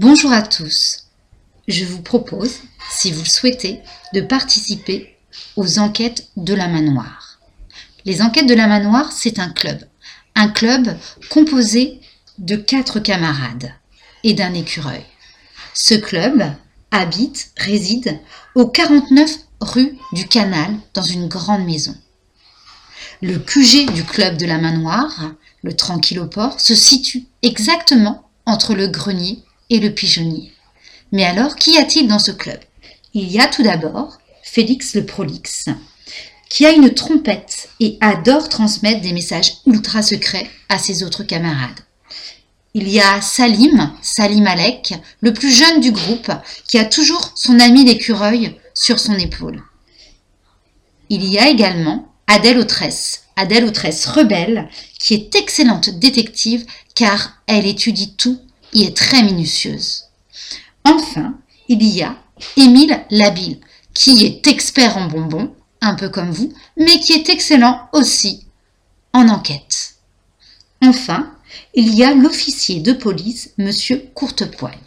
Bonjour à tous. Je vous propose, si vous le souhaitez, de participer aux enquêtes de la manoir. Les enquêtes de la manoir, c'est un club. Un club composé de quatre camarades et d'un écureuil. Ce club habite, réside au 49 rue du Canal dans une grande maison. Le QG du club de la manoir, le tranquilloport, se situe exactement entre le grenier et le pigeonnier. Mais alors, qu'y a-t-il dans ce club? Il y a tout d'abord Félix le prolixe, qui a une trompette et adore transmettre des messages ultra secrets à ses autres camarades. Il y a Salim, Salim Alek, le plus jeune du groupe, qui a toujours son ami l'écureuil sur son épaule. Il y a également Adèle Autresse, Adèle Autresse rebelle, qui est excellente détective car elle étudie tout et est très minutieuse. Enfin, il y a Émile Labille, qui est expert en bonbons, un peu comme vous, mais qui est excellent aussi en enquête. Enfin, il y a l'officier de police, monsieur Courtepoigne.